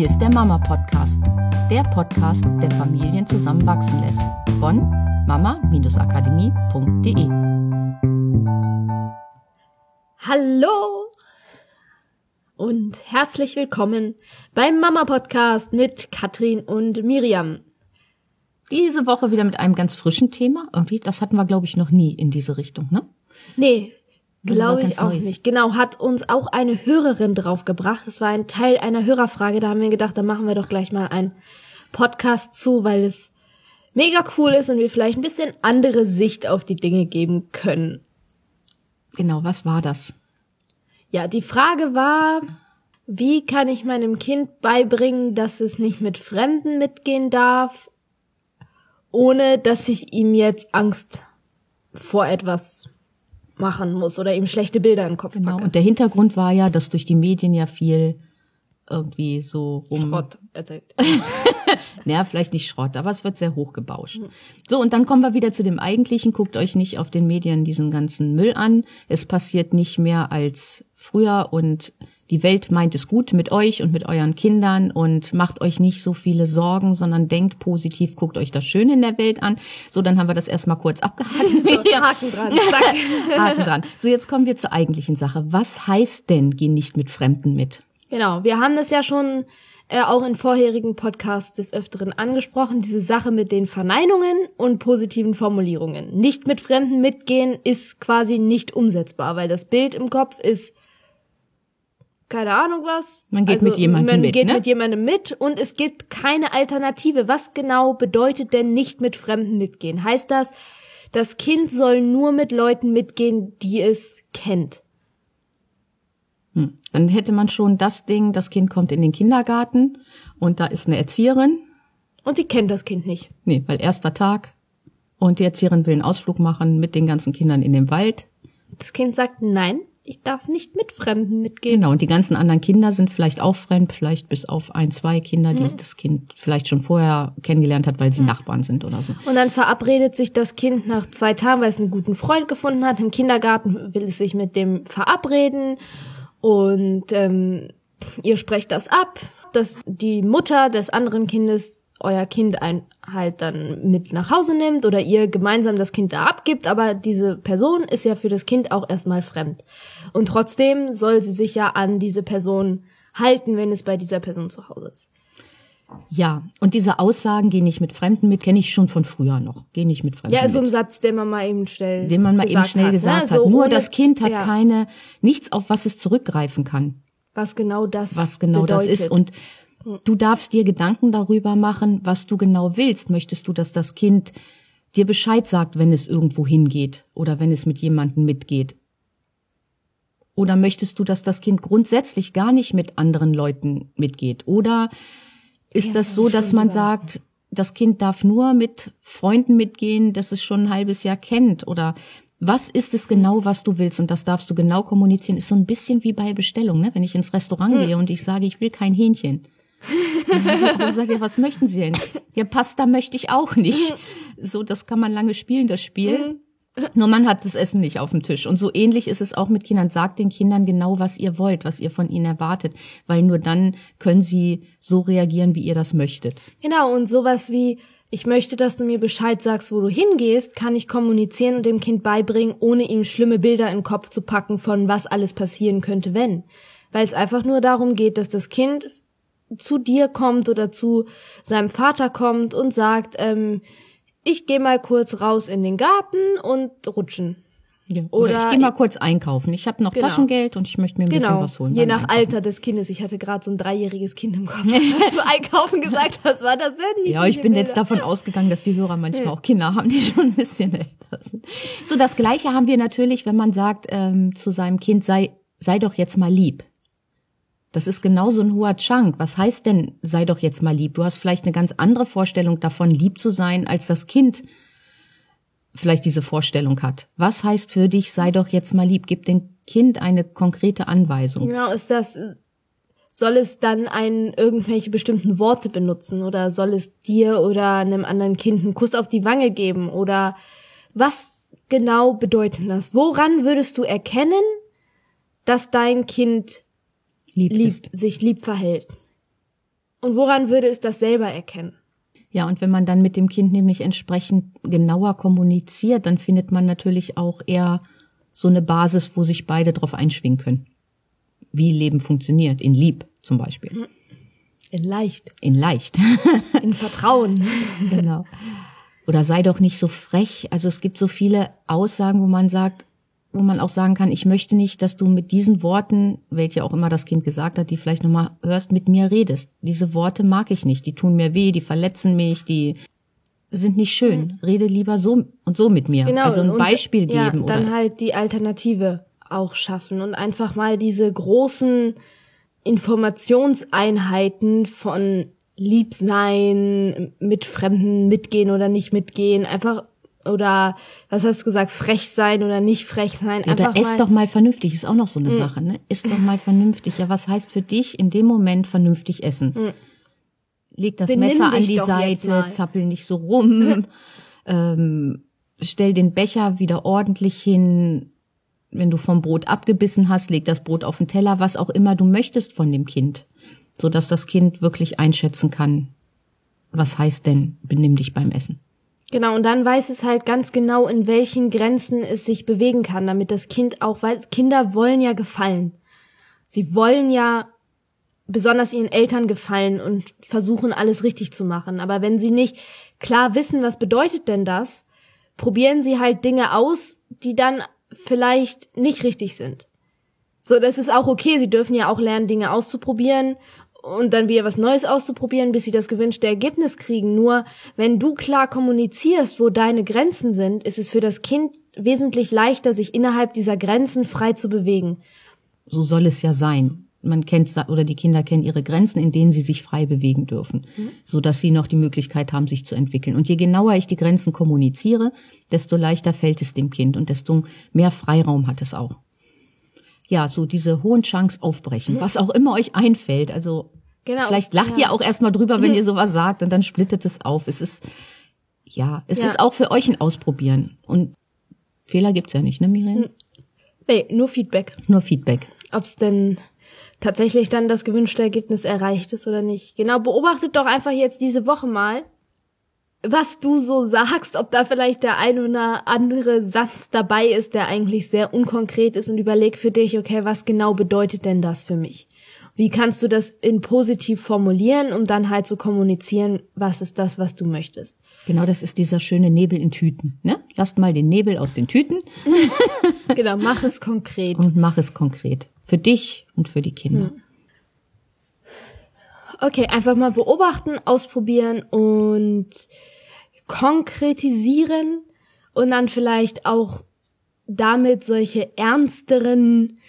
Hier ist der Mama Podcast, der Podcast, der Familien zusammenwachsen lässt. Von mama-akademie.de. Hallo und herzlich willkommen beim Mama Podcast mit Katrin und Miriam. Diese Woche wieder mit einem ganz frischen Thema. Irgendwie, das hatten wir, glaube ich, noch nie in diese Richtung, ne? Nee, glaube ich auch Neues. nicht. Genau, hat uns auch eine Hörerin draufgebracht. Das war ein Teil einer Hörerfrage. Da haben wir gedacht, da machen wir doch gleich mal einen Podcast zu, weil es mega cool ist und wir vielleicht ein bisschen andere Sicht auf die Dinge geben können. Genau, was war das? Ja, die Frage war, wie kann ich meinem Kind beibringen, dass es nicht mit Fremden mitgehen darf, ohne dass ich ihm jetzt Angst vor etwas machen muss oder ihm schlechte Bilder in den Kopf Genau. packe. Und der Hintergrund war ja, dass durch die Medien ja viel irgendwie so rum. Schrott erzählt. Naja, vielleicht nicht Schrott, aber es wird sehr hochgebauscht. So, und dann kommen wir wieder zu dem Eigentlichen. Guckt euch nicht auf den Medien diesen ganzen Müll an. Es passiert nicht mehr als früher und die Welt meint es gut mit euch und mit euren Kindern und macht euch nicht so viele Sorgen, sondern denkt positiv, guckt euch das Schöne in der Welt an. So, dann haben wir das erstmal kurz abgehakt. So, Haken dran. Haken dran. So, jetzt kommen wir zur eigentlichen Sache. Was heißt denn, geh nicht mit Fremden mit? Genau, wir haben das ja schon äh, auch in vorherigen Podcasts des Öfteren angesprochen, diese Sache mit den Verneinungen und positiven Formulierungen. Nicht mit Fremden mitgehen ist quasi nicht umsetzbar, weil das Bild im Kopf ist keine Ahnung was. Man geht mit jemandem man mit, geht ne? mit jemandem mit und es gibt keine Alternative. Was genau bedeutet denn nicht mit Fremden mitgehen? Heißt das, das Kind soll nur mit Leuten mitgehen, die es kennt? Hm. Dann hätte man schon das Ding, das Kind kommt in den Kindergarten und da ist eine Erzieherin. Und die kennt das Kind nicht. Nee, weil erster Tag und die Erzieherin will einen Ausflug machen mit den ganzen Kindern in den Wald. Das Kind sagt, nein, ich darf nicht mit Fremden mitgehen. Genau, und die ganzen anderen Kinder sind vielleicht auch fremd, vielleicht bis auf ein, zwei Kinder, die das Kind vielleicht schon vorher kennengelernt hat, weil sie Nachbarn sind oder so. Und dann verabredet sich das Kind nach zwei Tagen, weil es einen guten Freund gefunden hat. Im Kindergarten will es sich mit dem verabreden und ähm, ihr sprecht das ab, dass die Mutter des anderen Kindes euer Kind ein, halt dann mit nach Hause nimmt oder ihr gemeinsam das Kind da abgibt, aber diese Person ist ja für das Kind auch erstmal fremd. Und trotzdem soll sie sich ja an diese Person halten, wenn es bei dieser Person zu Hause ist. Ja, und diese Aussagen, geh nicht mit Fremden mit, kenne ich schon von früher noch. Geh nicht mit Fremden Ja, ist so mit. ein Satz, den man mal eben schnell den man mal eben gesagt schnell hat, gesagt ne? hat. So Nur das Kind hat ja, keine, nichts, auf was es zurückgreifen kann. was genau das was genau bedeutet. das ist. Und du darfst dir Gedanken darüber machen, was du genau willst. Möchtest du, dass das Kind dir Bescheid sagt, wenn es irgendwo hingeht oder wenn es mit jemandem mitgeht? Oder möchtest du, dass das Kind grundsätzlich gar nicht mit anderen Leuten mitgeht? Oder ist das so, dass man sagt, das Kind darf nur mit Freunden mitgehen, das es schon ein halbes Jahr kennt? Oder was ist es genau, was du willst? Und das darfst du genau kommunizieren. Ist so ein bisschen wie bei Bestellung, ne? Wenn ich ins Restaurant Hm. gehe und ich sage, ich will kein Hähnchen. Und sagt ja, was möchten Sie denn? Ja, Pasta möchte ich auch nicht. So, das kann man lange spielen, das Spiel. Nur man hat das Essen nicht auf dem Tisch. Und so ähnlich ist es auch mit Kindern. Sagt den Kindern genau, was ihr wollt, was ihr von ihnen erwartet. Weil nur dann können sie so reagieren, wie ihr das möchtet. Genau, und sowas wie, ich möchte, dass du mir Bescheid sagst, wo du hingehst, kann ich kommunizieren und dem Kind beibringen, ohne ihm schlimme Bilder den Kopf zu packen von was alles passieren könnte, wenn. Weil es einfach nur darum geht, dass das Kind zu dir kommt oder zu seinem Vater kommt und sagt, ähm, ich gehe mal kurz raus in den Garten und rutschen. Ja. Oder, Oder ich gehe mal kurz einkaufen. Ich habe noch Genau. Taschengeld und ich möchte mir ein bisschen Genau, was holen. je nach Einkaufen. Alter des Kindes. Ich hatte gerade so ein dreijähriges Kind im Kopf. Hast du einkaufen gesagt, das war das sehr Ja, ich bin jetzt davon ausgegangen, dass die Hörer manchmal auch Kinder haben, die schon ein bisschen älter sind. So, das Gleiche haben wir natürlich, wenn man sagt ähm, zu seinem Kind, sei, sei doch jetzt mal lieb. Das ist genauso ein hoher Chunk. Was heißt denn, sei doch jetzt mal lieb? Du hast vielleicht eine ganz andere Vorstellung davon, lieb zu sein, als das Kind vielleicht diese Vorstellung hat. Was heißt für dich, sei doch jetzt mal lieb? Gib dem Kind eine konkrete Anweisung. Genau, ist das, soll es dann ein, irgendwelche bestimmten Worte benutzen oder soll es dir oder einem anderen Kind einen Kuss auf die Wange geben oder was genau bedeutet das? Woran würdest du erkennen, dass dein Kind Lieb, lieb, sich lieb verhält? Und woran würde es das selber erkennen? Ja, und wenn man dann mit dem Kind nämlich entsprechend genauer kommuniziert, dann findet man natürlich auch eher so eine Basis, wo sich beide drauf einschwingen können. Wie Leben funktioniert, in Lieb zum Beispiel. In leicht. In leicht. In Vertrauen. genau. Oder sei doch nicht so frech. Also es gibt so viele Aussagen, wo man sagt, wo man auch sagen kann, ich möchte nicht, dass du mit diesen Worten, welche auch immer das Kind gesagt hat, die vielleicht nochmal hörst, mit mir redest. Diese Worte mag ich nicht. Die tun mir weh, die verletzen mich, die sind nicht schön. Rede lieber so und so mit mir. Genau. Also ein und, Beispiel geben. Ja, dann oder halt die Alternative auch schaffen und einfach mal diese großen Informationseinheiten von Liebsein, mit Fremden mitgehen oder nicht mitgehen, einfach oder was hast du gesagt, frech sein oder nicht frech sein, Ja, Oder ist mal, doch mal vernünftig, ist auch noch so eine Sache, ne? Ist doch mal vernünftig. Ja, was heißt für dich in dem Moment vernünftig essen? Leg das Benimm Messer an die Seite, zappel nicht so rum, ähm, stell den Becher wieder ordentlich hin. Wenn du vom Brot abgebissen hast, leg das Brot auf den Teller, was auch immer du möchtest von dem Kind, so dass das Kind wirklich einschätzen kann, was heißt denn, benimm dich beim Essen. Genau, und dann weiß es halt ganz genau, in welchen Grenzen es sich bewegen kann, damit das Kind auch weiß, Kinder wollen ja gefallen. Sie wollen ja besonders ihren Eltern gefallen und versuchen alles richtig zu machen. Aber wenn sie nicht klar wissen, was bedeutet denn das, probieren sie halt Dinge aus, die dann vielleicht nicht richtig sind. So, das ist auch okay. Sie dürfen ja auch lernen, Dinge auszuprobieren und dann wieder was Neues auszuprobieren, bis sie das gewünschte Ergebnis kriegen. Nur wenn du klar kommunizierst, wo deine Grenzen sind, ist es für das Kind wesentlich leichter, sich innerhalb dieser Grenzen frei zu bewegen. so soll es ja sein. Man kennt oder die Kinder kennen ihre Grenzen, in denen sie sich frei bewegen dürfen, so dass sie noch die Möglichkeit haben, sich zu entwickeln. Und je genauer ich die Grenzen kommuniziere, desto leichter fällt es dem Kind und desto mehr Freiraum hat es auch. Ja, so diese hohen Chunks aufbrechen, was auch immer euch einfällt. Also Genau, vielleicht lacht ja. ihr auch erstmal drüber, wenn ihr sowas sagt und dann splittet es auf. Es ist ja, es Ja. ist auch für euch ein Ausprobieren und Fehler gibt's ja nicht, ne, Miriam? Nee, nur Feedback. Nur Feedback. Ob es denn tatsächlich dann das gewünschte Ergebnis erreicht ist oder nicht. Genau, beobachtet doch einfach jetzt diese Woche mal, was du so sagst, ob da vielleicht der ein oder andere Satz dabei ist, der eigentlich sehr unkonkret ist und überleg für dich, okay, was genau bedeutet denn das für mich? Wie kannst du das in positiv formulieren, um dann halt zu kommunizieren, was ist das, was du möchtest? Genau, das ist dieser schöne Nebel in Tüten. Ne? Lasst mal den Nebel aus den Tüten Genau, mach es konkret. und mach es konkret. Für dich und für die Kinder. Okay, einfach mal beobachten, ausprobieren und konkretisieren und dann vielleicht auch damit solche ernsteren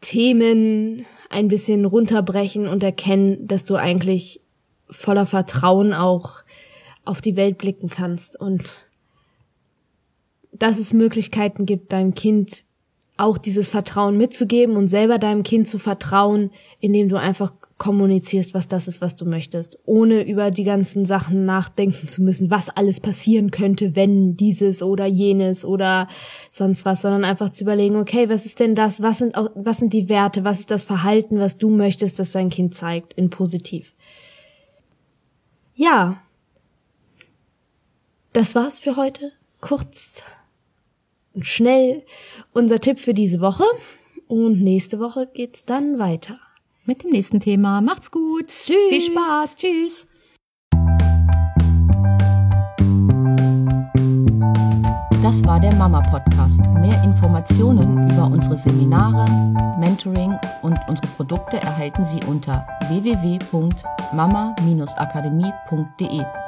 Themen ein bisschen runterbrechen und erkennen, dass du eigentlich voller Vertrauen auch auf die Welt blicken kannst und dass es Möglichkeiten gibt, deinem Kind auch dieses Vertrauen mitzugeben und selber deinem Kind zu vertrauen, indem du einfach kommunizierst, was das ist, was du möchtest, ohne über die ganzen Sachen nachdenken zu müssen, was alles passieren könnte, wenn dieses oder jenes oder sonst was, sondern einfach zu überlegen, okay, was ist denn das, was sind auch, was sind die Werte, was ist das Verhalten, was du möchtest, dass dein Kind zeigt, in positiv. Ja. Das war's für heute. Kurz und schnell unser Tipp für diese Woche. Und nächste Woche geht's dann weiter. Mit dem nächsten Thema. Macht's gut. Tschüss. Viel Spaß. Tschüss. Das war der Mama Podcast. Mehr Informationen über unsere Seminare, Mentoring und unsere Produkte erhalten Sie unter www.mama-akademie.de.